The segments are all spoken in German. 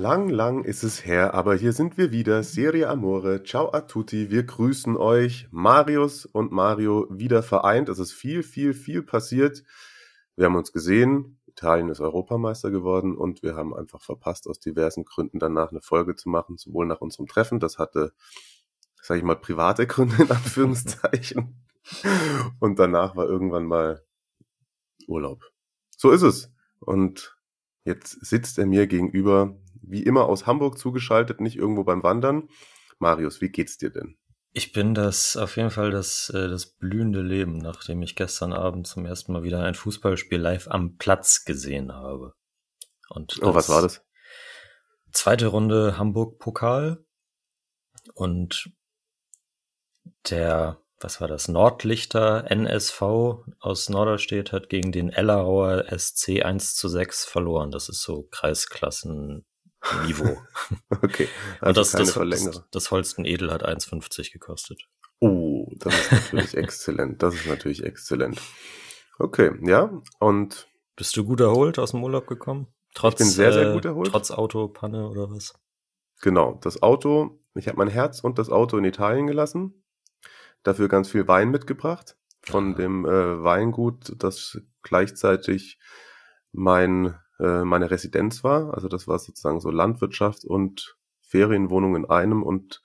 Lang, lang ist es her, aber hier sind wir wieder. Serie Amore. Ciao a tutti. Wir grüßen euch. Marius und Mario wieder vereint. Es ist viel, viel, viel passiert. Wir haben uns gesehen. Italien ist Europameister geworden und wir haben einfach verpasst, aus diversen Gründen danach eine Folge zu machen, sowohl nach unserem Treffen. Das hatte, sag ich mal, private Gründe in Anführungszeichen. Und danach war irgendwann mal Urlaub. So ist es. Und jetzt sitzt er mir gegenüber wie immer aus Hamburg zugeschaltet, nicht irgendwo beim Wandern. Marius, wie geht's dir denn? Ich bin das auf jeden Fall das, äh, das blühende Leben, nachdem ich gestern Abend zum ersten Mal wieder ein Fußballspiel live am Platz gesehen habe. Und oh, was war das? Zweite Runde Hamburg-Pokal und der, was war das, Nordlichter NSV aus Norderstedt hat gegen den Ellerauer SC 1 zu 6 verloren. Das ist so Kreisklassen Niveau. okay. Also und das, das, das, das Holsten Edel hat 1,50 gekostet. Oh, das ist natürlich exzellent. Das ist natürlich exzellent. Okay, ja. Und bist du gut erholt aus dem Urlaub gekommen? Trotz, ich bin sehr, sehr gut erholt. Äh, trotz Autopanne oder was? Genau, das Auto, ich habe mein Herz und das Auto in Italien gelassen. Dafür ganz viel Wein mitgebracht. Von dem äh, Weingut, das gleichzeitig mein äh, meine Residenz war. Also das war sozusagen so Landwirtschaft und Ferienwohnung in einem und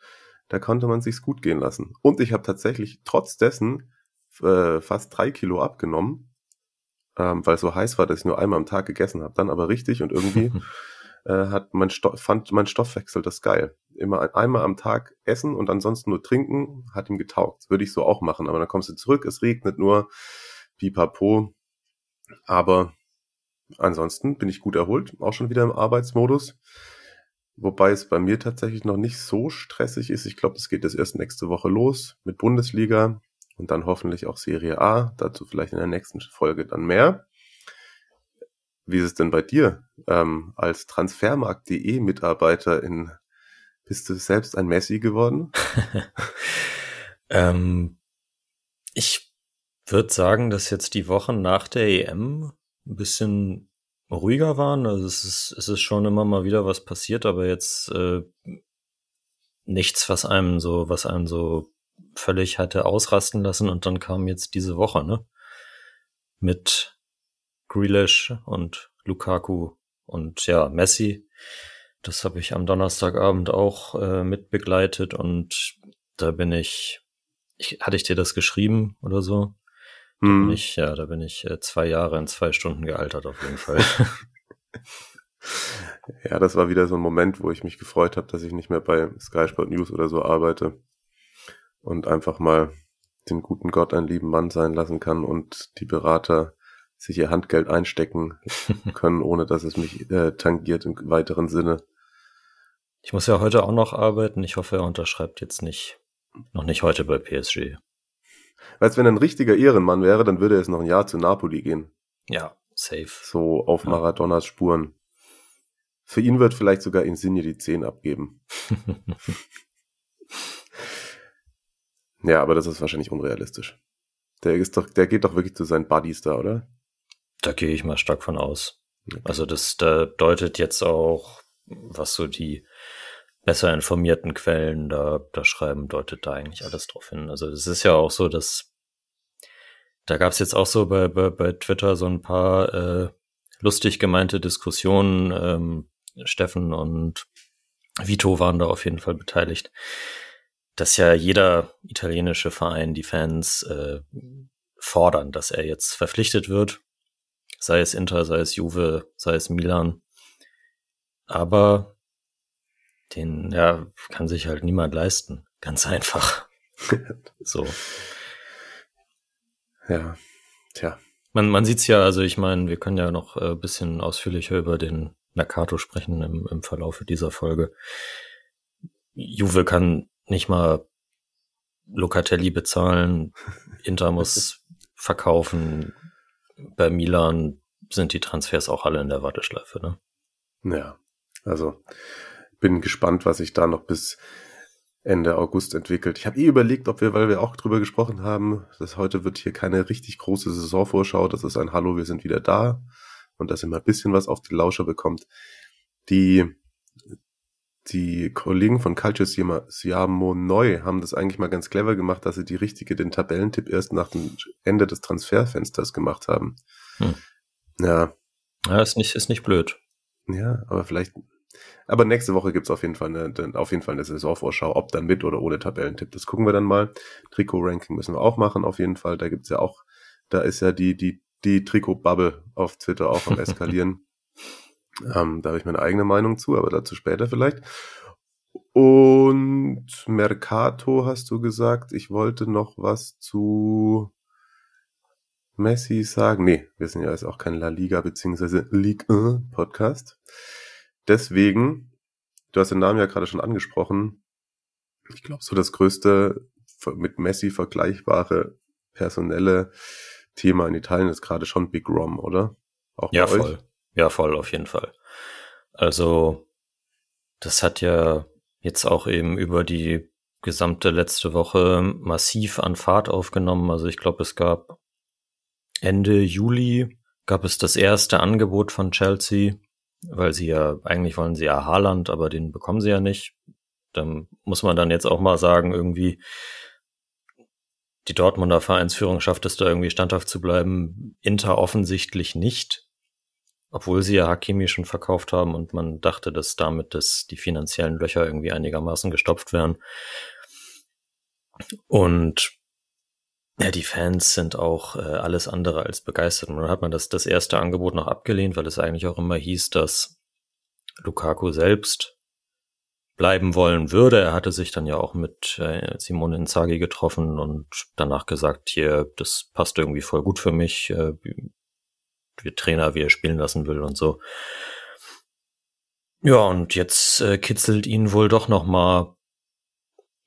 da konnte man sich's gut gehen lassen. Und ich habe tatsächlich trotz dessen äh, fast drei Kilo abgenommen, ähm, weil es so heiß war, dass ich nur einmal am Tag gegessen habe. Dann aber richtig und irgendwie äh, hat mein Stoff, fand mein Stoffwechsel das geil. Immer ein, einmal am Tag essen und ansonsten nur trinken, hat ihm getaugt. Würde ich so auch machen. Aber dann kommst du zurück, es regnet nur, pipapo. Aber Ansonsten bin ich gut erholt, auch schon wieder im Arbeitsmodus. Wobei es bei mir tatsächlich noch nicht so stressig ist. Ich glaube, es geht jetzt erst nächste Woche los mit Bundesliga und dann hoffentlich auch Serie A. Dazu vielleicht in der nächsten Folge dann mehr. Wie ist es denn bei dir ähm, als Transfermarkt.de Mitarbeiter in bist du selbst ein Messi geworden? ähm, ich würde sagen, dass jetzt die Wochen nach der EM ein bisschen ruhiger waren. Also es ist, es ist schon immer mal wieder was passiert, aber jetzt äh, nichts, was einem so, was einem so völlig hatte ausrasten lassen. Und dann kam jetzt diese Woche, ne? Mit Grealish und Lukaku und ja, Messi. Das habe ich am Donnerstagabend auch äh, mitbegleitet und da bin ich, ich, hatte ich dir das geschrieben oder so? Da bin hm. ich, ja, da bin ich äh, zwei Jahre in zwei Stunden gealtert auf jeden Fall. ja, das war wieder so ein Moment, wo ich mich gefreut habe, dass ich nicht mehr bei Sky Sport News oder so arbeite und einfach mal den guten Gott einen lieben Mann sein lassen kann und die Berater sich ihr Handgeld einstecken können, ohne dass es mich äh, tangiert im weiteren Sinne. Ich muss ja heute auch noch arbeiten. Ich hoffe, er unterschreibt jetzt nicht, noch nicht heute bei PSG. Weil wenn er ein richtiger Ehrenmann wäre, dann würde er jetzt noch ein Jahr zu Napoli gehen. Ja, safe. So auf Maradonas Spuren. Für ihn wird vielleicht sogar Insigne die 10 abgeben. ja, aber das ist wahrscheinlich unrealistisch. Der ist doch, der geht doch wirklich zu seinen Buddies da, oder? Da gehe ich mal stark von aus. Okay. Also das da deutet jetzt auch, was so die besser informierten Quellen da, da schreiben, deutet da eigentlich alles drauf hin. Also es ist ja auch so, dass da gab es jetzt auch so bei, bei, bei Twitter so ein paar äh, lustig gemeinte Diskussionen. Ähm, Steffen und Vito waren da auf jeden Fall beteiligt, dass ja jeder italienische Verein, die Fans äh, fordern, dass er jetzt verpflichtet wird, sei es Inter, sei es Juve, sei es Milan. Aber den ja, kann sich halt niemand leisten. Ganz einfach. so. Ja, tja. Man, man sieht's ja, also ich meine, wir können ja noch ein äh, bisschen ausführlicher über den Mercato sprechen im, im Verlaufe dieser Folge. Juve kann nicht mal Locatelli bezahlen, Inter muss verkaufen, bei Milan sind die Transfers auch alle in der Warteschleife, ne? Ja, also bin gespannt, was sich da noch bis Ende August entwickelt. Ich habe eh überlegt, ob wir, weil wir auch drüber gesprochen haben, dass heute wird hier keine richtig große Saisonvorschau, das ist ein Hallo, wir sind wieder da und dass ihr mal ein bisschen was auf die Lauscher bekommt. Die, die Kollegen von Calcio Siamo Neu haben das eigentlich mal ganz clever gemacht, dass sie die richtige, den Tabellentipp erst nach dem Ende des Transferfensters gemacht haben. Hm. Ja. Ja, ist nicht, ist nicht blöd. Ja, aber vielleicht aber nächste Woche gibt's auf jeden Fall eine, auf jeden Fall eine Saisonvorschau, ob dann mit oder ohne Tabellentipp. Das gucken wir dann mal. Trikot-Ranking müssen wir auch machen, auf jeden Fall. Da gibt's ja auch, da ist ja die, die, die Trikot-Bubble auf Twitter auch am eskalieren. ähm, da habe ich meine eigene Meinung zu, aber dazu später vielleicht. Und Mercato hast du gesagt, ich wollte noch was zu Messi sagen. Nee, wir sind ja jetzt auch kein La Liga beziehungsweise Ligue 1 Podcast. Deswegen, du hast den Namen ja gerade schon angesprochen, ich glaube, so das größte mit Messi vergleichbare personelle Thema in Italien ist gerade schon Big Rom, oder? Auch ja, voll. Euch? Ja, voll, auf jeden Fall. Also, das hat ja jetzt auch eben über die gesamte letzte Woche massiv an Fahrt aufgenommen. Also ich glaube, es gab Ende Juli gab es das erste Angebot von Chelsea weil sie ja, eigentlich wollen sie ja Haaland, aber den bekommen sie ja nicht. Dann muss man dann jetzt auch mal sagen, irgendwie, die Dortmunder Vereinsführung schafft es da irgendwie standhaft zu bleiben. Inter offensichtlich nicht, obwohl sie ja Hakimi schon verkauft haben und man dachte, dass damit das, die finanziellen Löcher irgendwie einigermaßen gestopft werden. Und ja, die Fans sind auch äh, alles andere als begeistert. Und dann hat man das, das erste Angebot noch abgelehnt, weil es eigentlich auch immer hieß, dass Lukaku selbst bleiben wollen würde. Er hatte sich dann ja auch mit äh, Simone Inzaghi getroffen und danach gesagt, hier, das passt irgendwie voll gut für mich, äh, wie Trainer, wie er spielen lassen will und so. Ja, und jetzt äh, kitzelt ihn wohl doch noch mal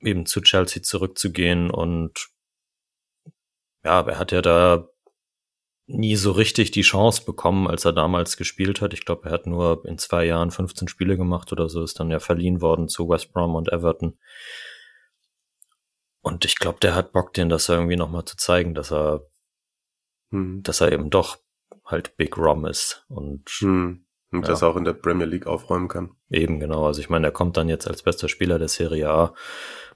eben zu Chelsea zurückzugehen und ja, aber er hat ja da nie so richtig die Chance bekommen, als er damals gespielt hat. Ich glaube, er hat nur in zwei Jahren 15 Spiele gemacht oder so, ist dann ja verliehen worden zu West Brom und Everton. Und ich glaube, der hat Bock, den das irgendwie nochmal zu zeigen, dass er, hm. dass er eben doch halt Big Rom ist und, hm. und ja. dass er auch in der Premier League aufräumen kann. Eben, genau. Also ich meine, er kommt dann jetzt als bester Spieler der Serie A.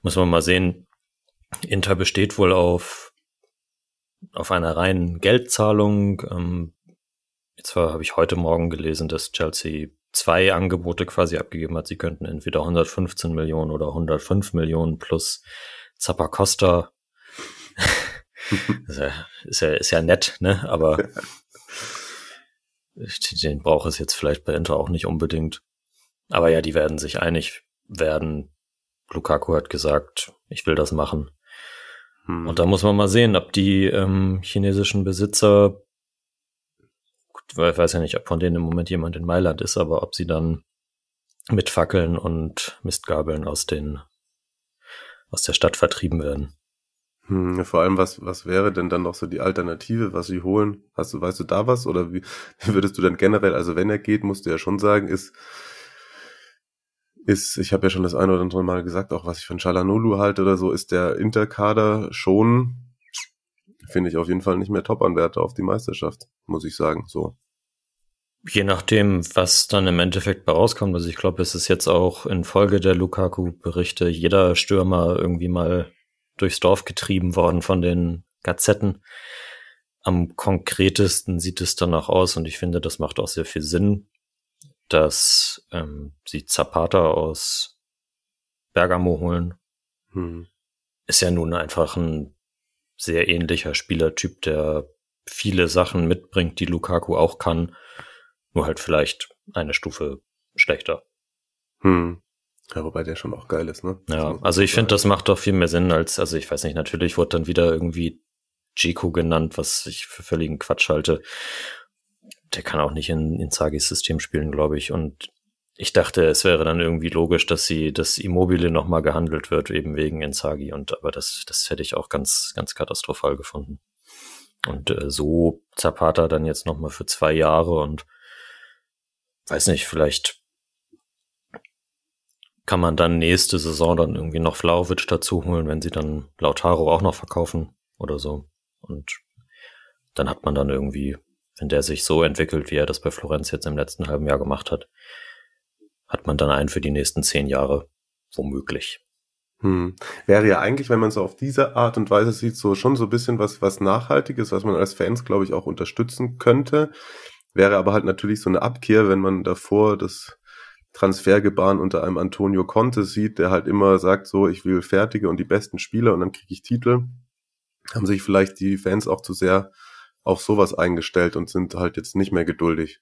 Muss man mal sehen. Inter besteht wohl auf auf einer reinen Geldzahlung. Ähm, jetzt habe ich heute Morgen gelesen, dass Chelsea zwei Angebote quasi abgegeben hat. Sie könnten entweder 115 Millionen oder 105 Millionen plus Zappacosta. ist, ja, ist, ja, ist ja nett, ne? Aber den braucht es jetzt vielleicht bei Inter auch nicht unbedingt. Aber ja, die werden sich einig werden. Lukaku hat gesagt, ich will das machen. Hm. Und da muss man mal sehen, ob die ähm, chinesischen Besitzer, gut, ich weiß ja nicht, ob von denen im Moment jemand in Mailand ist, aber ob sie dann mit Fackeln und Mistgabeln aus den aus der Stadt vertrieben werden. Hm, vor allem, was, was wäre denn dann noch so die Alternative, was sie holen? Hast du, weißt du da was? Oder wie, wie würdest du dann generell, also wenn er geht, musst du ja schon sagen, ist, ist, ich habe ja schon das eine oder andere Mal gesagt, auch was ich von Chalanolu halte oder so, ist der Interkader schon, finde ich auf jeden Fall nicht mehr Top-Anwärter auf die Meisterschaft, muss ich sagen, so. Je nachdem, was dann im Endeffekt bei rauskommt. Also ich glaube, es ist jetzt auch in Folge der Lukaku-Berichte jeder Stürmer irgendwie mal durchs Dorf getrieben worden von den Gazetten. Am konkretesten sieht es danach aus und ich finde, das macht auch sehr viel Sinn, dass ähm, sie Zapata aus Bergamo holen. Hm. Ist ja nun einfach ein sehr ähnlicher Spielertyp, der viele Sachen mitbringt, die Lukaku auch kann, nur halt vielleicht eine Stufe schlechter. Hm. Ja, wobei der schon auch geil ist, ne? Ja, also ich finde, das macht doch viel mehr Sinn als, also ich weiß nicht, natürlich wurde dann wieder irgendwie Jiku genannt, was ich für völligen Quatsch halte der kann auch nicht in, in Zagis System spielen, glaube ich. Und ich dachte, es wäre dann irgendwie logisch, dass sie, dass Immobile nochmal gehandelt wird, eben wegen Inzaghi. Und aber das, das hätte ich auch ganz, ganz katastrophal gefunden. Und äh, so Zapata dann jetzt nochmal für zwei Jahre und weiß nicht, vielleicht kann man dann nächste Saison dann irgendwie noch Flauwitsch dazu holen, wenn sie dann Lautaro auch noch verkaufen oder so. Und dann hat man dann irgendwie, wenn der sich so entwickelt, wie er das bei Florenz jetzt im letzten halben Jahr gemacht hat, hat man dann einen für die nächsten zehn Jahre womöglich. Hm. Wäre ja eigentlich, wenn man so auf diese Art und Weise sieht, so schon so ein bisschen was, was Nachhaltiges, was man als Fans, glaube ich, auch unterstützen könnte. Wäre aber halt natürlich so eine Abkehr, wenn man davor das Transfergebaren unter einem Antonio Conte sieht, der halt immer sagt, so, ich will fertige und die besten Spieler und dann kriege ich Titel. Haben sich vielleicht die Fans auch zu sehr auf sowas eingestellt und sind halt jetzt nicht mehr geduldig.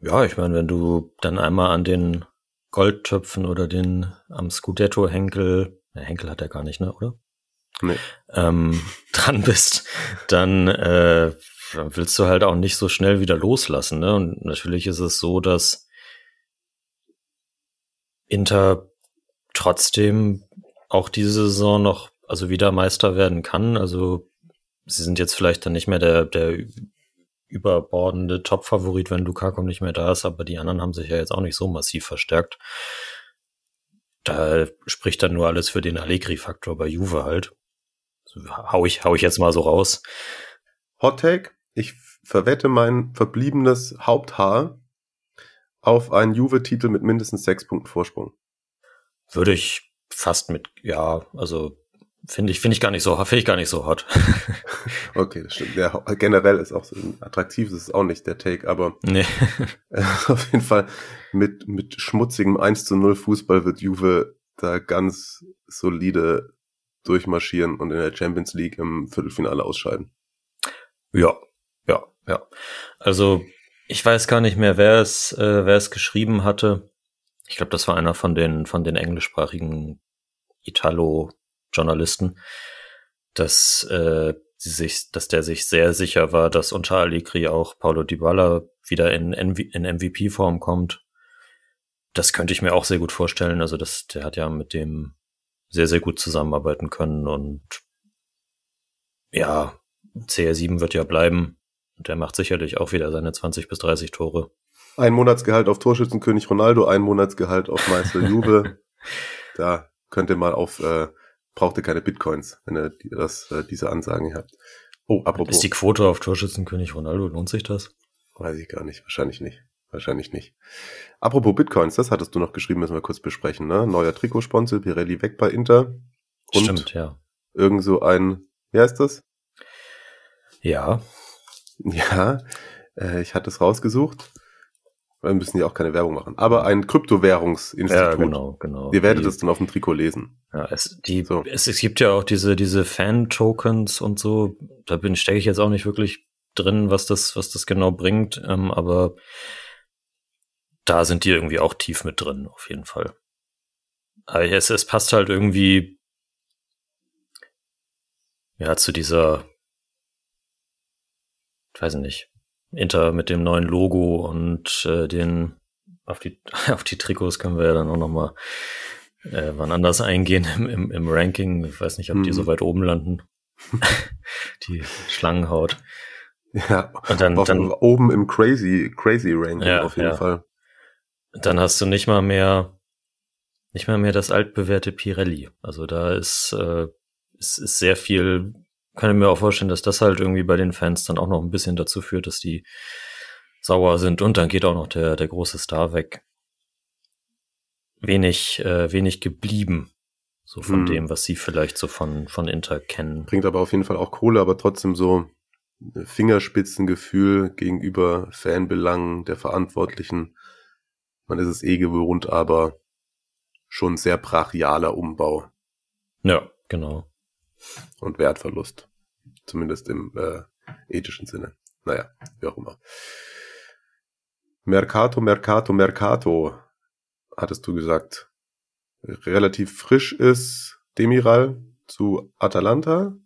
Ja, ich meine, wenn du dann einmal an den Goldtöpfen oder den am Scudetto-Henkel, ne, Henkel hat er gar nicht, ne, oder? Nee. Ähm, dran bist, dann äh, willst du halt auch nicht so schnell wieder loslassen. Ne? Und natürlich ist es so, dass Inter trotzdem auch diese Saison noch also wieder Meister werden kann. Also sie sind jetzt vielleicht dann nicht mehr der, der überbordende Top-Favorit, wenn Lukaku nicht mehr da ist, aber die anderen haben sich ja jetzt auch nicht so massiv verstärkt. Da spricht dann nur alles für den Allegri-Faktor bei Juve halt. Hau ich, hau ich jetzt mal so raus. Hot Take, ich verwette mein verbliebenes Haupthaar auf einen Juve-Titel mit mindestens sechs Punkten Vorsprung. Würde ich fast mit, ja, also Finde ich, finde ich gar nicht so, finde ich gar nicht so hot. okay, das stimmt. Ja, generell ist auch so attraktiv, das ist auch nicht der Take, aber nee. auf jeden Fall mit, mit schmutzigem 1 zu 0 Fußball wird Juve da ganz solide durchmarschieren und in der Champions League im Viertelfinale ausscheiden. Ja, ja, ja. Also, ich weiß gar nicht mehr, wer es, äh, wer es geschrieben hatte. Ich glaube, das war einer von den, von den englischsprachigen Italo Journalisten, dass äh, sie sich, dass der sich sehr sicher war, dass unter Allegri auch Paulo Dybala wieder in, in MVP-Form kommt. Das könnte ich mir auch sehr gut vorstellen. Also das, der hat ja mit dem sehr, sehr gut zusammenarbeiten können und ja, CR7 wird ja bleiben. Und der macht sicherlich auch wieder seine 20 bis 30 Tore. Ein Monatsgehalt auf Torschützenkönig Ronaldo, ein Monatsgehalt auf Meister Juve. da könnt ihr mal auf äh, braucht ihr keine Bitcoins, wenn ihr das, äh, diese Ansagen habt. Oh, apropos. Ist die Quote auf Torschützenkönig Ronaldo, lohnt sich das? Weiß ich gar nicht, wahrscheinlich nicht. Wahrscheinlich nicht. Apropos Bitcoins, das hattest du noch geschrieben, müssen wir kurz besprechen, ne? Neuer Trikotsponsor, Pirelli weg bei Inter. Und Stimmt, ja. Irgend so ein, wie heißt das? Ja. Ja, äh, ich hatte es rausgesucht. Wir müssen ja auch keine Werbung machen. Aber ein Kryptowährungsinstitut. Ja, genau, genau. Ihr werdet es dann auf dem Trikot lesen. Ja, es, die, so. es, es gibt ja auch diese, diese Fan-Tokens und so. Da bin, stecke ich jetzt auch nicht wirklich drin, was das, was das genau bringt. Ähm, aber da sind die irgendwie auch tief mit drin, auf jeden Fall. Aber es, es passt halt irgendwie, ja, zu dieser, ich weiß nicht, Inter mit dem neuen Logo und äh, den auf die auf die Trikots können wir ja dann auch noch mal äh, wann anders eingehen im, im, im Ranking. Ich weiß nicht, ob die hm. so weit oben landen. die Schlangenhaut. Ja, und dann, dann oben im Crazy Crazy Ranking ja, auf jeden ja. Fall. Dann hast du nicht mal mehr nicht mal mehr das altbewährte Pirelli. Also da ist äh, ist, ist sehr viel kann mir auch vorstellen, dass das halt irgendwie bei den Fans dann auch noch ein bisschen dazu führt, dass die sauer sind und dann geht auch noch der, der große Star weg. Wenig, äh, wenig geblieben. So von hm. dem, was sie vielleicht so von, von Inter kennen. Bringt aber auf jeden Fall auch Kohle, aber trotzdem so Fingerspitzengefühl gegenüber Fanbelangen der Verantwortlichen. Man ist es eh gewohnt, aber schon sehr brachialer Umbau. Ja, genau und Wertverlust. Zumindest im äh, ethischen Sinne. Naja, wie auch immer. Mercato, Mercato, Mercato, hattest du gesagt. Relativ frisch ist Demiral zu Atalanta.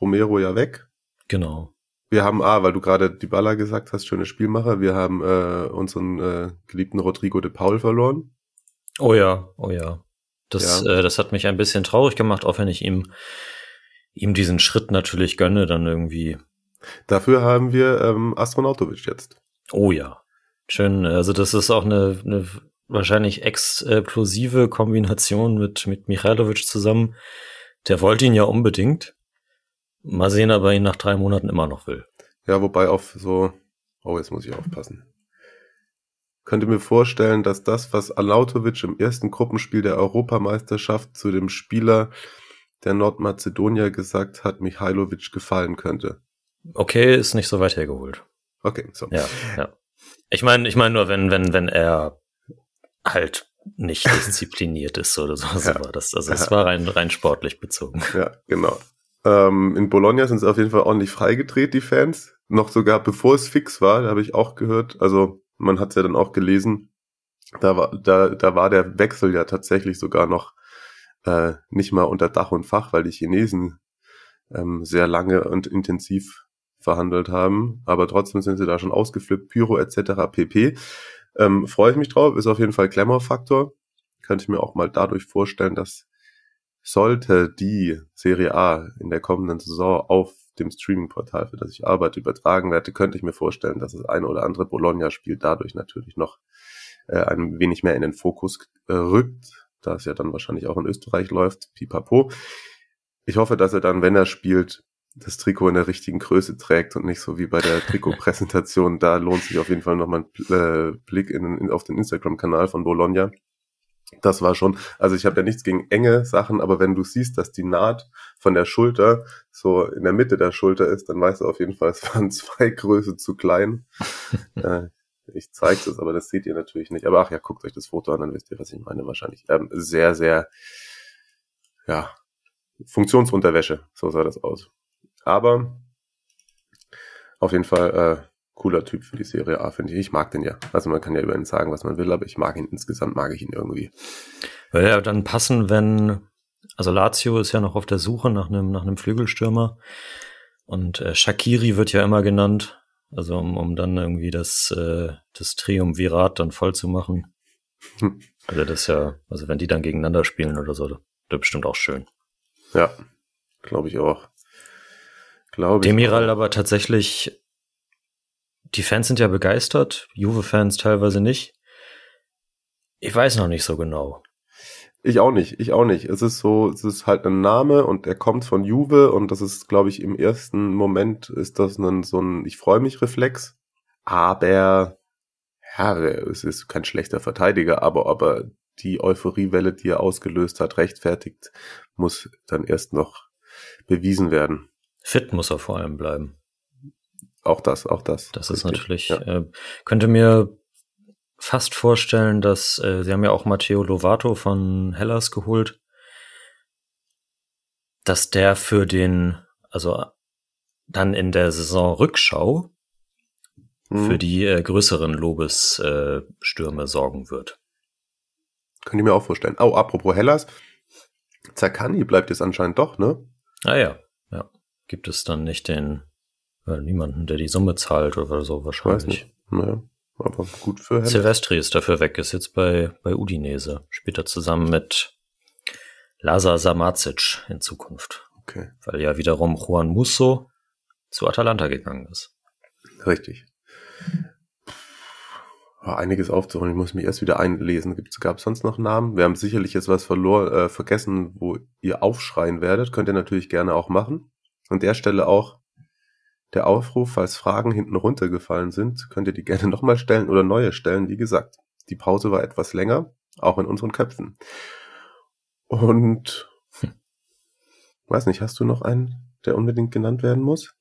Romero ja weg. Genau. wir haben, ah, weil du gerade die Baller gesagt hast, schöne Spielmacher, wir haben äh, unseren äh, geliebten Rodrigo de Paul verloren. Oh ja, oh ja. Das, ja. Äh, das hat mich ein bisschen traurig gemacht, auch wenn ich ihm, ihm diesen Schritt natürlich gönne, dann irgendwie. Dafür haben wir ähm, Astronautovic jetzt. Oh ja. Schön, also das ist auch eine, eine wahrscheinlich explosive Kombination mit, mit Michailovic zusammen. Der wollte ihn ja unbedingt. Mal sehen, ob er ihn nach drei Monaten immer noch will. Ja, wobei auf so, oh, jetzt muss ich aufpassen. Könnte mir vorstellen, dass das, was Alautovic im ersten Gruppenspiel der Europameisterschaft zu dem Spieler der Nordmazedonier gesagt hat, Michailovic gefallen könnte. Okay, ist nicht so weit hergeholt. Okay, so. Ja, ja. Ich meine, ich meine nur, wenn, wenn, wenn er halt nicht diszipliniert ist oder so, so ja. war das. Also es war rein, rein sportlich bezogen. Ja, genau. Ähm, in Bologna sind sie auf jeden Fall ordentlich freigedreht, die Fans. Noch sogar bevor es fix war, da habe ich auch gehört, also man hat es ja dann auch gelesen, da war, da, da war der Wechsel ja tatsächlich sogar noch äh, nicht mal unter Dach und Fach, weil die Chinesen ähm, sehr lange und intensiv verhandelt haben. Aber trotzdem sind sie da schon ausgeflippt, Pyro etc. pp. Ähm, Freue ich mich drauf, ist auf jeden Fall Glamour-Faktor. Könnte ich mir auch mal dadurch vorstellen, dass sollte die Serie A in der kommenden Saison auf dem Streaming-Portal, für das ich arbeite, übertragen werde, könnte ich mir vorstellen, dass das eine oder andere Bologna-Spiel dadurch natürlich noch äh, ein wenig mehr in den Fokus äh, rückt, da es ja dann wahrscheinlich auch in Österreich läuft, pipapo. Ich hoffe, dass er dann, wenn er spielt, das Trikot in der richtigen Größe trägt und nicht so wie bei der Trikotpräsentation. da lohnt sich auf jeden Fall nochmal ein äh, Blick in, in, auf den Instagram-Kanal von Bologna. Das war schon, also ich habe ja nichts gegen enge Sachen, aber wenn du siehst, dass die Naht von der Schulter so in der Mitte der Schulter ist, dann weißt du auf jeden Fall, es waren zwei Größe zu klein. äh, ich zeige es, aber das seht ihr natürlich nicht. Aber ach ja, guckt euch das Foto an, dann wisst ihr, was ich meine wahrscheinlich. Ähm, sehr, sehr, ja, Funktionsunterwäsche, so sah das aus. Aber auf jeden Fall äh, cooler Typ für die Serie A, finde ich. Ich mag den ja. Also man kann ja über ihn sagen, was man will, aber ich mag ihn insgesamt, mag ich ihn irgendwie. Würde ja dann passen, wenn, also Lazio ist ja noch auf der Suche nach einem, nach einem Flügelstürmer. Und äh, Shakiri wird ja immer genannt. Also um, um dann irgendwie das, äh, das Triumvirat dann voll zu machen. Hm. Also das ist ja, also wenn die dann gegeneinander spielen oder so, das ist bestimmt auch schön. Ja, glaube ich auch. Glaube Demiral aber tatsächlich die Fans sind ja begeistert, Juve-Fans teilweise nicht. Ich weiß noch nicht so genau. Ich auch nicht, ich auch nicht. Es ist so, es ist halt ein Name und er kommt von Juve und das ist, glaube ich, im ersten Moment ist das ein, so ein Ich freue mich Reflex. Aber ja, es ist kein schlechter Verteidiger, aber aber die Euphoriewelle, die er ausgelöst hat, rechtfertigt, muss dann erst noch bewiesen werden. Fit muss er vor allem bleiben. Auch das, auch das. Das ist natürlich, ja. äh, könnte mir fast vorstellen, dass äh, sie haben ja auch Matteo Lovato von Hellas geholt, dass der für den, also dann in der Saison Rückschau mhm. für die äh, größeren Lobesstürme äh, sorgen wird. Könnte ich mir auch vorstellen. Oh, apropos Hellas, Zakani bleibt jetzt anscheinend doch, ne? Ah ja, ja. Gibt es dann nicht den ja, niemanden, der die Summe zahlt oder so wahrscheinlich. Weiß nicht. Naja, aber gut für Hennes. Silvestri ist dafür weg, ist jetzt bei, bei Udinese. Spielt er zusammen mit Lazar Samacic in Zukunft. Okay. Weil ja wiederum Juan Musso zu Atalanta gegangen ist. Richtig. War einiges aufzuholen. Ich muss mich erst wieder einlesen. Gab es sonst noch Namen? Wir haben sicherlich jetzt was verloren, äh, vergessen, wo ihr aufschreien werdet. Könnt ihr natürlich gerne auch machen. An der Stelle auch der Aufruf, falls Fragen hinten runtergefallen sind, könnt ihr die gerne nochmal stellen oder neue stellen. Wie gesagt, die Pause war etwas länger, auch in unseren Köpfen. Und hm, weiß nicht, hast du noch einen, der unbedingt genannt werden muss?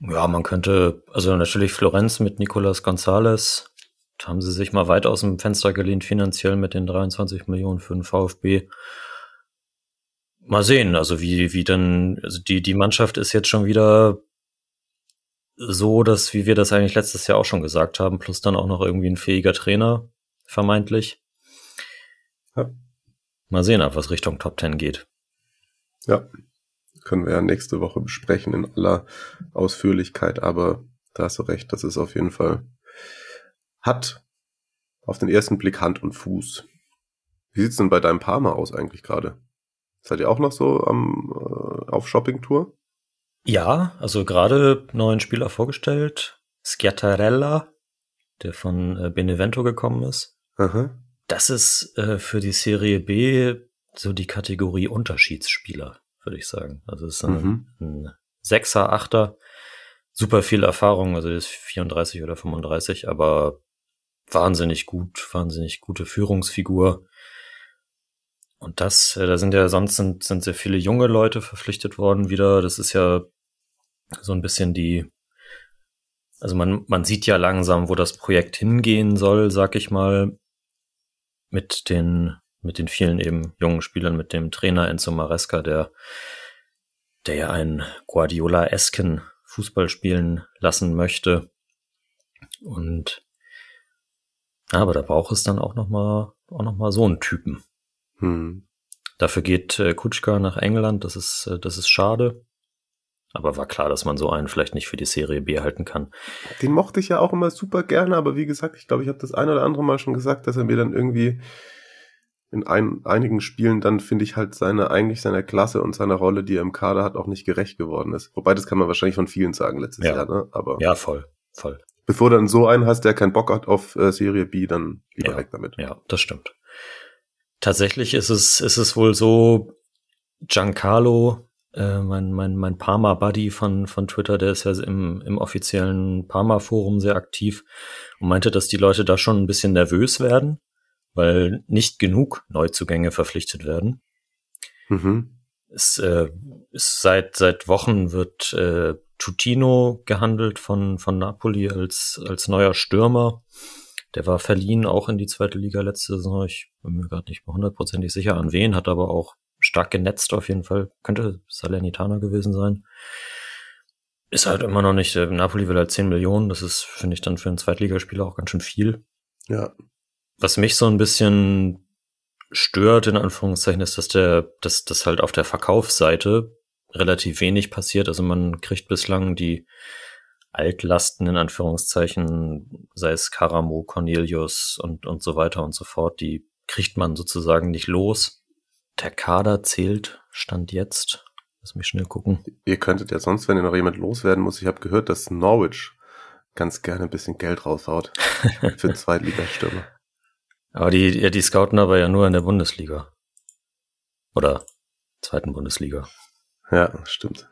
Ja, man könnte, also natürlich Florenz mit Nicolas Gonzalez. Da haben sie sich mal weit aus dem Fenster gelehnt finanziell mit den 23 Millionen für den VfB. Mal sehen, also wie, wie dann, also die, die Mannschaft ist jetzt schon wieder so, dass, wie wir das eigentlich letztes Jahr auch schon gesagt haben, plus dann auch noch irgendwie ein fähiger Trainer, vermeintlich. Ja. Mal sehen, ob was Richtung Top Ten geht. Ja, können wir ja nächste Woche besprechen in aller Ausführlichkeit, aber da hast du recht, das ist auf jeden Fall, hat auf den ersten Blick Hand und Fuß. Wie sieht's denn bei deinem Parma aus eigentlich gerade? Seid ihr auch noch so am, äh, auf Shoppingtour? Ja, also gerade neuen Spieler vorgestellt. Schiattarella, der von äh, Benevento gekommen ist. Aha. Das ist äh, für die Serie B so die Kategorie Unterschiedsspieler, würde ich sagen. Also es ist ein, Mhm. ein Sechser, Achter, super viel Erfahrung, also der ist 34 oder 35, aber wahnsinnig gut, wahnsinnig gute Führungsfigur. Und das, äh, da sind ja sonst sind, sind sehr viele junge Leute verpflichtet worden wieder. Das ist ja so ein bisschen die, also man, man sieht ja langsam, wo das Projekt hingehen soll, sag ich mal, mit den, mit den vielen eben jungen Spielern, mit dem Trainer Enzo Maresca, der, der ja einen Guardiola-esken Fußball spielen lassen möchte. Und, aber da braucht es dann auch noch mal, auch noch mal so einen Typen. Hm. Dafür geht äh, Kutschka nach England, das ist, äh, das ist schade. Aber war klar, dass man so einen vielleicht nicht für die Serie B halten kann. Den mochte ich ja auch immer super gerne, aber wie gesagt, ich glaube, ich habe das ein oder andere Mal schon gesagt, dass er mir dann irgendwie in ein, einigen Spielen dann finde ich halt seine, eigentlich seiner Klasse und seiner Rolle, die er im Kader hat, auch nicht gerecht geworden ist. Wobei, das kann man wahrscheinlich von vielen sagen letztes Ja. Jahr, ne? Aber Ja, voll, voll. bevor du dann so einen hast, der keinen Bock hat auf äh, Serie B, dann lieber Ja. weg damit. Ja, das stimmt. Tatsächlich ist es, ist es wohl so, Giancarlo, äh, mein, mein, mein Parma-Buddy von, von Twitter, der ist ja im, im offiziellen Parma-Forum sehr aktiv und meinte, dass die Leute da schon ein bisschen nervös werden, weil nicht genug Neuzugänge verpflichtet werden. Mhm. Es äh, ist seit seit Wochen wird äh, Tutino gehandelt von von Napoli als als neuer Stürmer. Der war verliehen auch in die zweite Liga letzte Saison. Ich bin mir gerade nicht mehr hundertprozentig sicher an wen, hat aber auch stark genetzt auf jeden Fall. Könnte Salernitana gewesen sein. Ist halt immer noch nicht, äh, Napoli will halt 10 Millionen, das ist, finde ich, dann für einen Zweitligaspieler auch ganz schön viel. Ja. Was mich so ein bisschen stört, in Anführungszeichen, ist, dass der, dass das halt auf der Verkaufsseite relativ wenig passiert. Also man kriegt bislang die Altlasten in Anführungszeichen, sei es Karamo, Cornelius und, und so weiter und so fort, die kriegt man sozusagen nicht los. Der Kader zählt, stand jetzt. Lass mich schnell gucken. Ihr könntet ja sonst, wenn ihr noch jemand loswerden muss, ich habe gehört, dass Norwich ganz gerne ein bisschen Geld raushaut für einen Zweitligastürmer. Aber die, ja, die scouten aber ja nur in der Bundesliga. Oder zweiten Bundesliga. Ja, stimmt.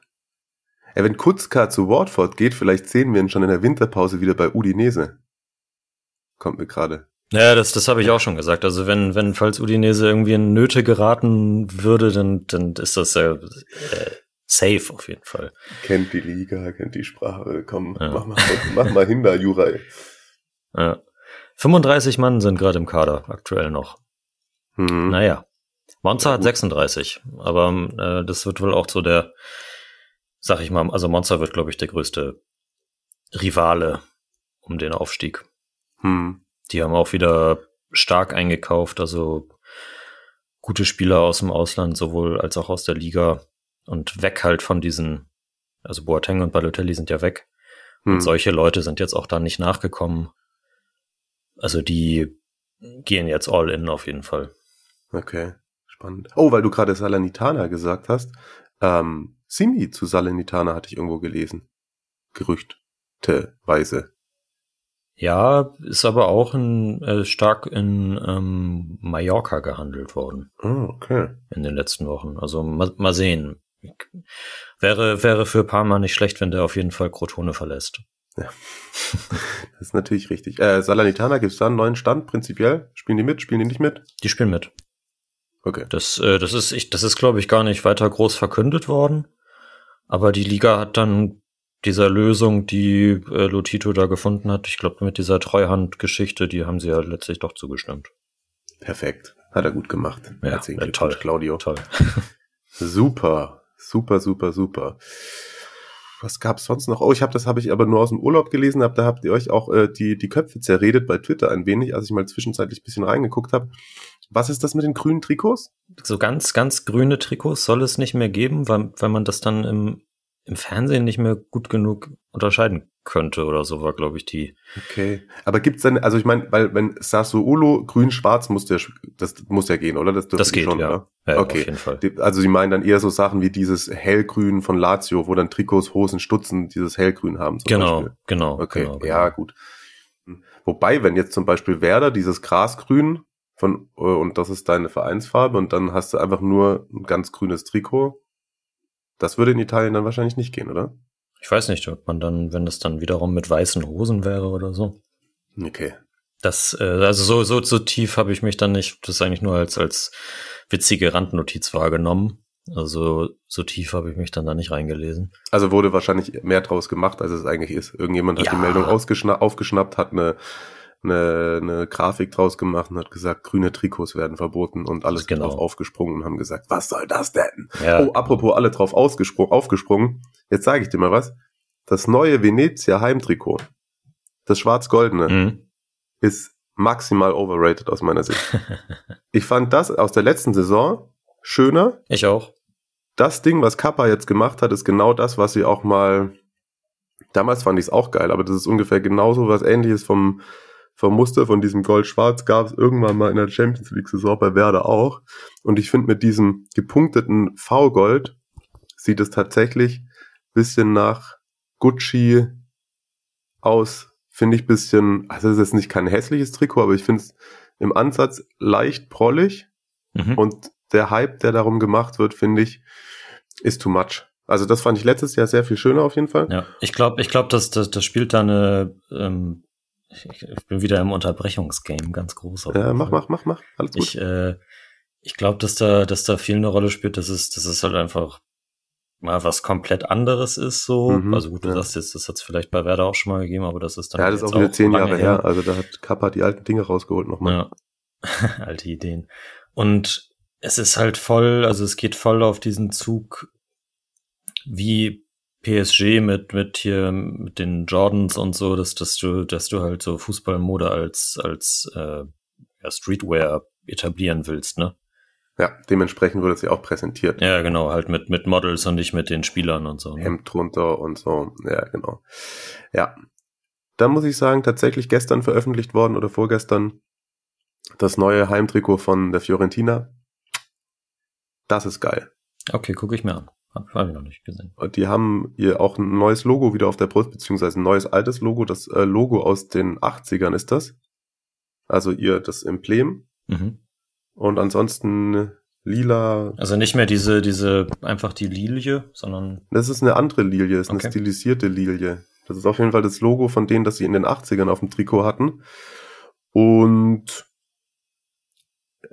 Ey, wenn Kutzka zu Watford geht, vielleicht sehen wir ihn schon in der Winterpause wieder bei Udinese. Kommt mir gerade. Ja, das, das habe ich auch schon gesagt. Also wenn, wenn falls Udinese irgendwie in Nöte geraten würde, dann, dann ist das ja äh, safe auf jeden Fall. Kennt die Liga, kennt die Sprache. Komm, Ja. mach, mal, mach mal hin da, Juraj. Ja. 35 Mann sind gerade im Kader, aktuell noch. Hm. Naja. Monza Ja, hat gut. 36, aber äh, das wird wohl auch so der, sag ich mal, also Monza wird, glaube ich, der größte Rivale um den Aufstieg. Hm. Die haben auch wieder stark eingekauft, also gute Spieler aus dem Ausland, sowohl als auch aus der Liga und weg halt von diesen, also Boateng und Balotelli sind ja weg Hm. und solche Leute sind jetzt auch da nicht nachgekommen. Also die gehen jetzt all in auf jeden Fall. Okay, spannend. Oh, weil du gerade Salernitana gesagt hast. Ähm, Simi zu Salernitana hatte ich irgendwo gelesen. Gerüchteweise. Ja, ist aber auch in, äh, stark in ähm, Mallorca gehandelt worden Oh, okay. in den letzten Wochen. Also mal, mal sehen. Wäre, wäre für Parma nicht schlecht, wenn der auf jeden Fall Crotone verlässt. Das ist natürlich richtig. Äh, Salernitana, gibt es da einen neuen Stand prinzipiell? Spielen die mit? Spielen die nicht mit? Die spielen mit. Okay. Das, äh, das ist, ich, das ist, glaube ich, gar nicht weiter groß verkündet worden. Aber die Liga hat dann dieser Lösung, die äh, Lotito da gefunden hat, ich glaube, mit dieser Treuhandgeschichte, die haben sie ja letztlich doch zugestimmt. Perfekt. Hat er gut gemacht. Ja, Herzlichen äh, Glückwunsch, toll. Claudio. Toll. Super, super, super, super. Was gab's sonst noch? Oh, ich habe das habe ich aber nur aus dem Urlaub gelesen. Hab, da habt ihr euch auch äh, die die Köpfe zerredet bei Twitter ein wenig, als ich mal zwischenzeitlich ein bisschen reingeguckt habe. Was ist das mit den grünen Trikots? So ganz, ganz grüne Trikots soll es nicht mehr geben, weil, weil man das dann im, im Fernsehen nicht mehr gut genug unterscheiden könnte oder so war, glaube ich, die. Okay. Aber gibt's dann, also ich meine, weil wenn Sassuolo grün-schwarz muss der, das muss ja gehen, oder? Das, das geht, schon, ja. Ja. Okay. Auf jeden Fall. Also sie meinen dann eher so Sachen wie dieses hellgrün von Lazio, wo dann Trikots, Hosen, Stutzen dieses hellgrün haben. genau, Beispiel. genau. Okay, genau, ja, genau. gut. Wobei, wenn jetzt zum Beispiel Werder dieses Grasgrün von, äh, und das ist deine Vereinsfarbe und dann hast du einfach nur ein ganz grünes Trikot, das würde in Italien dann wahrscheinlich nicht gehen, oder? Ich weiß nicht, ob man dann, wenn das dann wiederum mit weißen Hosen wäre oder so. Okay. Das, äh, also so, so, so tief habe ich mich dann nicht, das eigentlich nur als, als witzige Randnotiz wahrgenommen. Also so tief habe ich mich dann da nicht reingelesen. Also wurde wahrscheinlich mehr draus gemacht, als es eigentlich ist. Irgendjemand hat Ja. die Meldung aufgeschnappt, hat eine, eine, eine Grafik draus gemacht und hat gesagt, grüne Trikots werden verboten und alles Genau. drauf aufgesprungen und haben gesagt, was soll das denn? Ja, Oh, apropos alle drauf ausgesprungen, aufgesprungen. Jetzt sage ich dir mal was. Das neue Venezia Heimtrikot, das schwarz-goldene, mhm. ist maximal overrated aus meiner Sicht. ich fand das aus der letzten Saison schöner. ich auch. Das Ding, was Kappa jetzt gemacht hat, ist genau das, was sie auch mal. Damals fand ich es auch geil, aber das ist ungefähr genauso was ähnliches vom, vom Muster von diesem Gold-Schwarz gab es irgendwann mal in der Champions League-Saison bei Werder auch. Und ich finde, mit diesem gepunkteten V-Gold sieht es tatsächlich bisschen nach Gucci aus. Finde ich bisschen, also es ist jetzt nicht kein hässliches Trikot, aber ich finde es im Ansatz leicht prollig. Mhm. Und der Hype, der darum gemacht wird, finde ich, ist too much. Also das fand ich letztes Jahr sehr viel schöner auf jeden Fall. Ja, ich glaube, ich glaube, das, das, das spielt da eine. Ähm, ich, ich bin wieder im Unterbrechungsgame, ganz groß. Ja, mach, mach, mach, mach. Alles gut. Ich, äh, ich glaube, dass da, dass da viel eine Rolle spielt, dass es, dass es halt einfach mal was komplett anderes ist, so. Mhm, also gut, du ja. sagst jetzt, das hat es vielleicht bei Werder auch schon mal gegeben, aber das ist dann ja, das ist auch wieder zehn Jahre her. Also da hat Kappa die alten Dinge rausgeholt nochmal. Ja. Alte Ideen. Und es ist halt voll, also es geht voll auf diesen Zug wie PSG mit, mit hier, mit den Jordans und so, dass, dass du, dass du halt so Fußballmode als, als, äh, ja, Streetwear etablieren willst, ne? Ja, dementsprechend wurde es ja auch präsentiert. Ja, genau, halt mit, mit Models und nicht mit den Spielern und so. Ne? Hemd drunter und so. Ja, genau. Ja. Da muss ich sagen, tatsächlich gestern veröffentlicht worden oder vorgestern das neue Heimtrikot von der Fiorentina. Das ist geil. Okay, gucke ich mir an. Hab, hab ich noch nicht gesehen. Und die haben ihr auch ein neues Logo wieder auf der Brust, beziehungsweise ein neues altes Logo. Das äh, Logo aus den 80ern ist das. Also ihr das Emblem. Mhm. Und ansonsten lila. Also nicht mehr diese, diese, einfach die Lilie, sondern, Das ist eine andere Lilie, ist Okay. eine stilisierte Lilie. Das ist auf jeden Fall das Logo von denen, das sie in den 80ern auf dem Trikot hatten. Und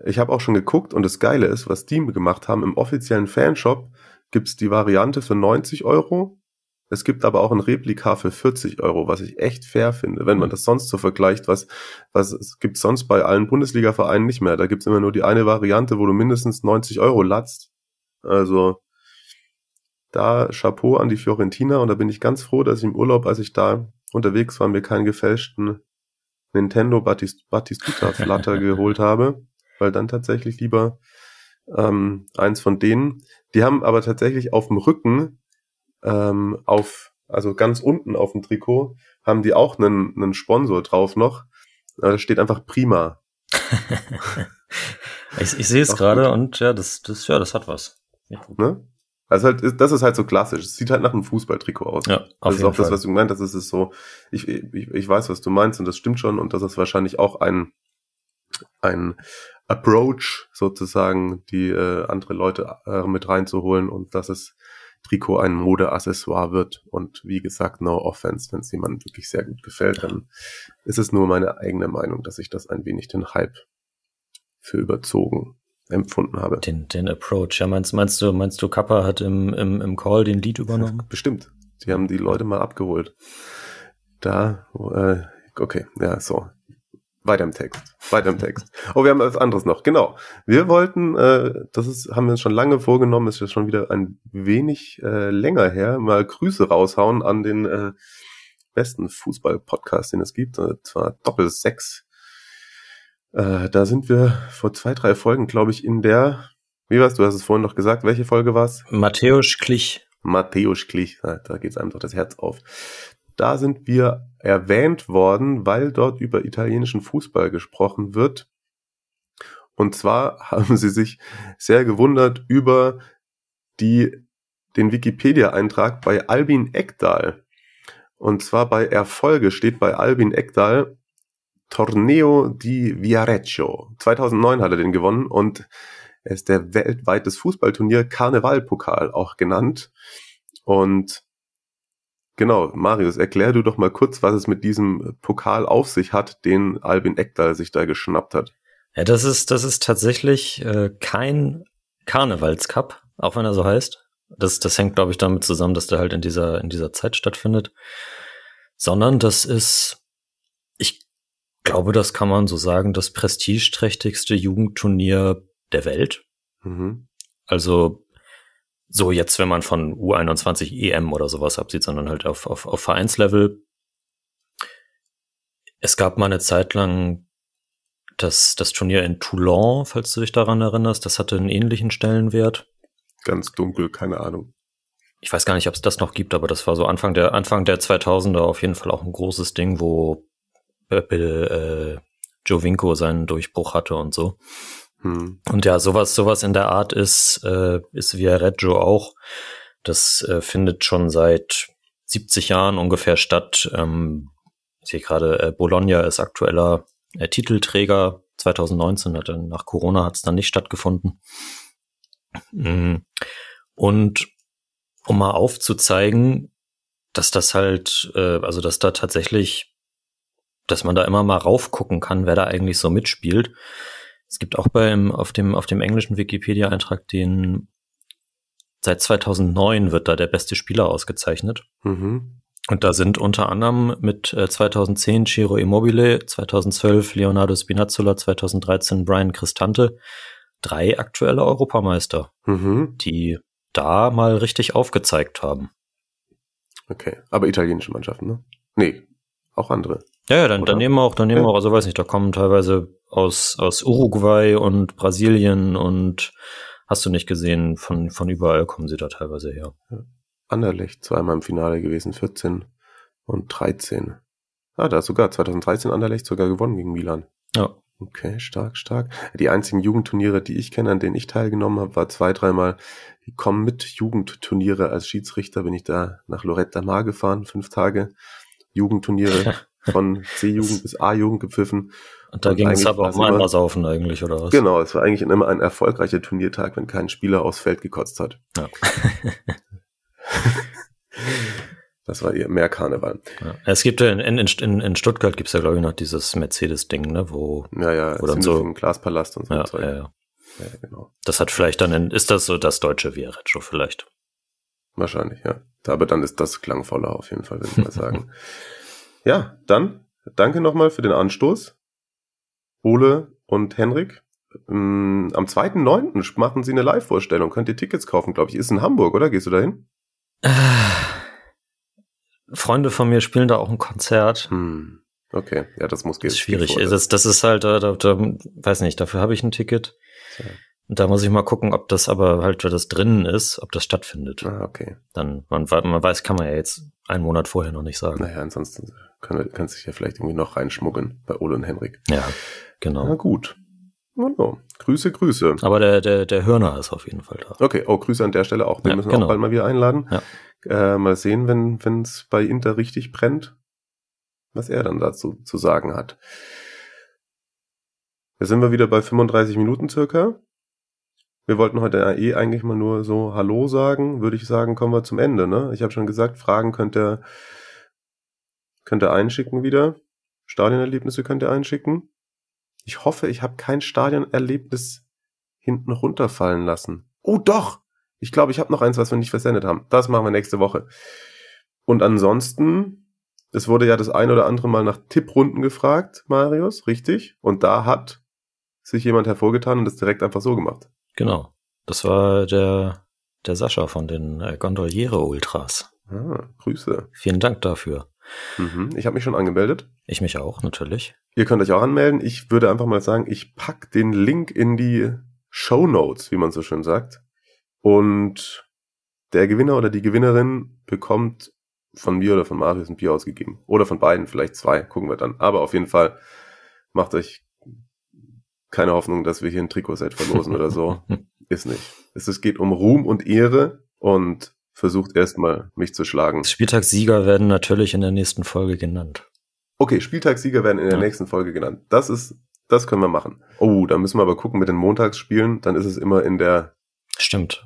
ich habe auch schon geguckt und das Geile ist, was die gemacht haben, im offiziellen Fanshop gibt's die Variante für 90 Euro. Es gibt aber auch ein Replika für 40 Euro, was ich echt fair finde, wenn man das sonst so vergleicht, was, was es gibt sonst bei allen Bundesliga-Vereinen nicht mehr. Da gibt's immer nur die eine Variante, wo du mindestens 90 Euro latzt. Also da Chapeau an die Fiorentina und da bin ich ganz froh, dass ich im Urlaub, als ich da unterwegs war, mir keinen gefälschten Nintendo Batist Batistuta Flatter geholt habe, weil dann tatsächlich lieber ähm, eins von denen. Die haben aber tatsächlich auf dem Rücken, ähm, auf, also ganz unten auf dem Trikot, haben die auch einen, einen Sponsor drauf noch. Äh, Da steht einfach Prima. ich, ich sehe es gerade und ja, das, das, ja, das hat was. Ja. Ne? Also halt, das ist halt so klassisch. Es sieht halt nach einem Fußballtrikot aus. Ja, auf das ist auch das, Fall. was du gemeint hast. Das ist so, ich, ich, ich weiß, was du meinst und das stimmt schon und das ist wahrscheinlich auch ein, ein Approach sozusagen, die äh, andere Leute äh, mit reinzuholen und dass es Trikot ein Modeaccessoire wird und wie gesagt, no offense, wenn es jemandem wirklich sehr gut gefällt, dann ist es nur meine eigene Meinung, dass ich das ein wenig den Hype für überzogen empfunden habe. Den, den Approach. Ja, meinst, meinst du, meinst du, Kappa hat im, im, im Call den Lead übernommen? Bestimmt. Die haben die Leute mal abgeholt. Da, äh, okay, ja, so. Weiter im Text. Weiter im Text. Oh, wir haben was anderes noch. Genau. Wir wollten, äh, das ist, haben wir uns schon lange vorgenommen, ist ja schon wieder ein wenig äh, länger her, mal Grüße raushauen an den äh, besten Fußball-Podcast, den es gibt, und zwar Doppel 6. Äh, da sind wir vor zwei, drei Folgen, glaube ich, in der, wie war's, du hast es vorhin noch gesagt, welche Folge war's? Matthäus Klich. Matthäus Klich, da, da geht's einem doch das Herz auf. Da sind wir erwähnt worden, weil dort über italienischen Fußball gesprochen wird. Und zwar haben sie sich sehr gewundert über die, den Wikipedia-Eintrag bei Albin Ekdal. Und zwar bei Erfolge steht bei Albin Ekdal Torneo di Viareggio. 2009 hat er den gewonnen und er ist der weltweites Fußballturnier Karnevalpokal auch genannt. Und genau, Marius, erklär du doch mal kurz, was es mit diesem Pokal auf sich hat, den Albin Ekdal sich da geschnappt hat. Ja, das ist, das ist tatsächlich äh, kein Karnevalscup, auch wenn er so heißt. Das, das hängt, glaube ich, damit zusammen, dass der halt in dieser, in dieser Zeit stattfindet. Sondern das ist, ich glaube, das kann man so sagen, das prestigeträchtigste Jugendturnier der Welt. Mhm. Also so jetzt, wenn man von U21 EM oder sowas absieht, sondern halt auf, auf, auf Vereinslevel. Es gab mal eine Zeit lang das, das Turnier in Toulon, falls du dich daran erinnerst, das hatte einen ähnlichen Stellenwert. Ganz dunkel, keine Ahnung. Ich weiß gar nicht, ob es das noch gibt, aber das war so Anfang der Anfang der 2000er auf jeden Fall auch ein großes Ding, wo äh, äh, Jovinko seinen Durchbruch hatte und so. Hm. Und ja, sowas, sowas in der Art ist, äh, ist Viareggio auch. Das äh, findet schon seit 70 Jahren ungefähr statt. Ähm, ich sehe gerade, äh, Bologna ist aktueller äh, Titelträger. 2019 hat er, nach Corona hat es dann nicht stattgefunden. Mhm. Und um mal aufzuzeigen, dass das halt, äh, also dass da tatsächlich, dass man da immer mal raufgucken kann, wer da eigentlich so mitspielt. Es gibt auch beim, auf dem, auf dem englischen Wikipedia-Eintrag den, seit 2009 wird da der beste Spieler ausgezeichnet. Mhm. Und da sind unter anderem mit äh, 2010 Ciro Immobile, 2012 Leonardo Spinazzola, 2013 Brian Cristante, drei aktuelle Europameister, mhm. die da mal richtig aufgezeigt haben. Okay, aber italienische Mannschaften, ne? Nee, auch andere. Ja, ja dann, dann nehmen wir auch, dann nehmen wir auch, also weiß nicht, da kommen teilweise aus, aus Uruguay und Brasilien und hast du nicht gesehen, von, von überall kommen sie da teilweise her. Anderlecht zweimal im Finale gewesen, 14 und 13. Ah, da sogar 2013 Anderlecht sogar gewonnen gegen Milan. Ja. Okay, stark, stark. Die einzigen Jugendturniere, die ich kenne, an denen ich teilgenommen habe, war zwei, dreimal die kommen mit Jugendturniere als Schiedsrichter. Bin ich da nach Loretta Mar gefahren, fünf Tage Jugendturniere von C-Jugend bis A-Jugend gepfiffen. Und da ging es aber auch mal immer saufen eigentlich, oder was? Genau, es war eigentlich immer ein erfolgreicher Turniertag, wenn kein Spieler aufs Feld gekotzt hat. Ja. das war eher mehr Karneval. Ja. Es gibt ja in, in, in, in Stuttgart gibt es ja, glaube ich, noch dieses Mercedes-Ding, ne, wo, ja, ja, wo dann so ein Glaspalast und so ja, Zeug. Ja, ja. ja, genau. Das hat vielleicht dann, in, ist das so das deutsche Viareggio vielleicht? Wahrscheinlich, ja. Aber dann ist das klangvoller auf jeden Fall, würde ich mal sagen. Ja, dann danke nochmal für den Anstoß. Ole und Henrik. Ähm, am 2.9. machen sie eine Live-Vorstellung. Könnt ihr Tickets kaufen, glaube ich. Ist in Hamburg, oder? Gehst du dahin? Freunde von mir spielen da auch ein Konzert. Hm. Okay, ja, das muss gehen. Das ist schwierig. Das, das ist halt, da, da, da, weiß nicht, dafür habe ich ein Ticket. Und da muss ich mal gucken, ob das aber halt, weil das drinnen ist, ob das stattfindet. Ah, okay. Dann, man, man weiß, kann man ja jetzt einen Monat vorher noch nicht sagen. Naja, ansonsten kann, kannst dich ja vielleicht irgendwie noch reinschmuggeln bei Ole und Henrik. Ja, genau. Na gut. Oh, Grüße, Grüße. Aber der, der, der Hörner ist auf jeden Fall da. Okay, oh, Grüße an der Stelle auch. Den ja, müssen wir genau. auch bald mal wieder einladen. Ja. Äh, mal sehen, wenn es bei Inter richtig brennt, was er dann dazu zu sagen hat. Da sind wir wieder bei 35 Minuten circa. Wir wollten heute eh eigentlich mal nur so Hallo sagen. Würde ich sagen, kommen wir zum Ende. Ne? Ich habe schon gesagt, Fragen könnt ihr, könnt ihr einschicken wieder. Stadionerlebnisse könnt ihr einschicken. Ich hoffe, ich habe kein Stadionerlebnis hinten runterfallen lassen. Oh doch! Ich glaube, ich habe noch eins, was wir nicht versendet haben. Das machen wir nächste Woche. Und ansonsten, es wurde ja das ein oder andere Mal nach Tipprunden gefragt, Marius, richtig? Und da hat sich jemand hervorgetan und das direkt einfach so gemacht. Genau. Das war der, der Sascha von den äh, Gondoliere Ultras. Ah, Grüße. Vielen Dank dafür. Mhm. Ich habe mich schon angemeldet. Ich mich auch, natürlich. Ihr könnt euch auch anmelden. Ich würde einfach mal sagen, ich pack den Link in die Show Notes, wie man so schön sagt. Und der Gewinner oder die Gewinnerin bekommt von mir oder von Marius ein Bier ausgegeben. Oder von beiden, vielleicht zwei, gucken wir dann. Aber auf jeden Fall macht euch keine Hoffnung, dass wir hier ein Trikotset verlosen oder so. Ist nicht. Es, es geht um Ruhm und Ehre und versucht erstmal mich zu schlagen. Spieltagssieger werden natürlich in der nächsten Folge genannt. Okay, Spieltagssieger werden in der Ja. nächsten Folge genannt. Das ist, das können wir machen. Oh, da müssen wir aber gucken mit den Montagsspielen. Dann ist es immer in der Stimmt.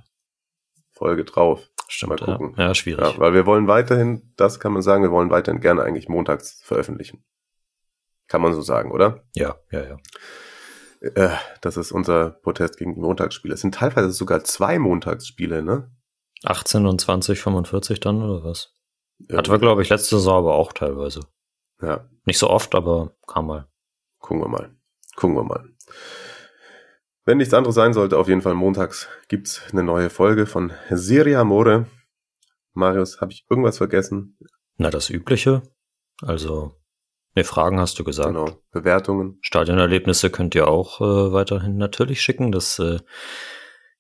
Folge drauf. Stimmt. Mal gucken. Ja, ja schwierig. Ja, weil wir wollen weiterhin, das kann man sagen, wir wollen weiterhin gerne eigentlich montags veröffentlichen. Kann man so sagen, oder? ja, ja, ja. Äh, das ist unser Protest gegen die Montagsspiele. Es sind teilweise sogar zwei Montagsspiele, ne? 18 und 20, 45 dann, oder was? Ja, Hatten wir, glaube ich, letzte Saison aber auch teilweise. ja, Nicht so oft, aber kam mal. gucken wir mal. Gucken wir mal. Wenn nichts anderes sein sollte, auf jeden Fall montags gibt's eine neue Folge von Serie Amore. Marius, habe ich irgendwas vergessen? Na, das Übliche. Also, ne, Fragen hast du gesagt. Genau. Bewertungen. Stadionerlebnisse könnt ihr auch äh, weiterhin natürlich schicken. Das, äh,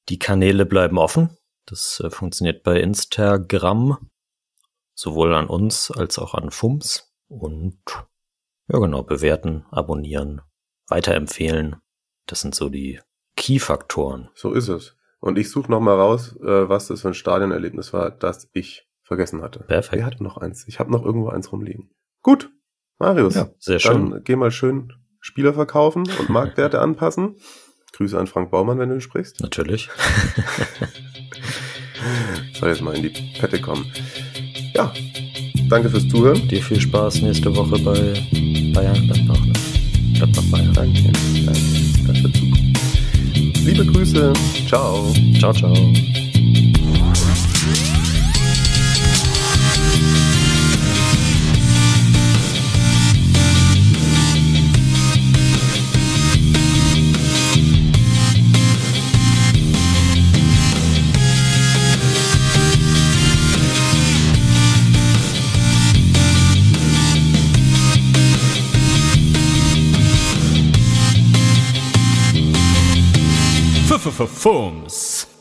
die Kanäle bleiben offen. Das äh, funktioniert bei Instagram, sowohl an uns als auch an FUMS. Und ja genau, bewerten, abonnieren, weiterempfehlen. Das sind so die Key-Faktoren. So ist es. Und ich suche noch mal raus, äh, was das für ein Stadionerlebnis war, das ich vergessen hatte. Perfekt. Wer hatte noch eins? Ich habe noch irgendwo eins rumliegen. Gut, Marius. Ja, sehr schön. Dann geh mal schön Spieler verkaufen und Marktwerte anpassen. Grüße an Frank Baumann, wenn du sprichst. Natürlich. Soll jetzt mal in die Pette kommen. Ja, danke fürs Zuhören. Dir viel Spaß nächste Woche bei Bayern Gladbach. Ne? Gladbach Bayern. Danke, danke. Das wird super. Liebe Grüße. Ciao. Ciao, ciao. Fums.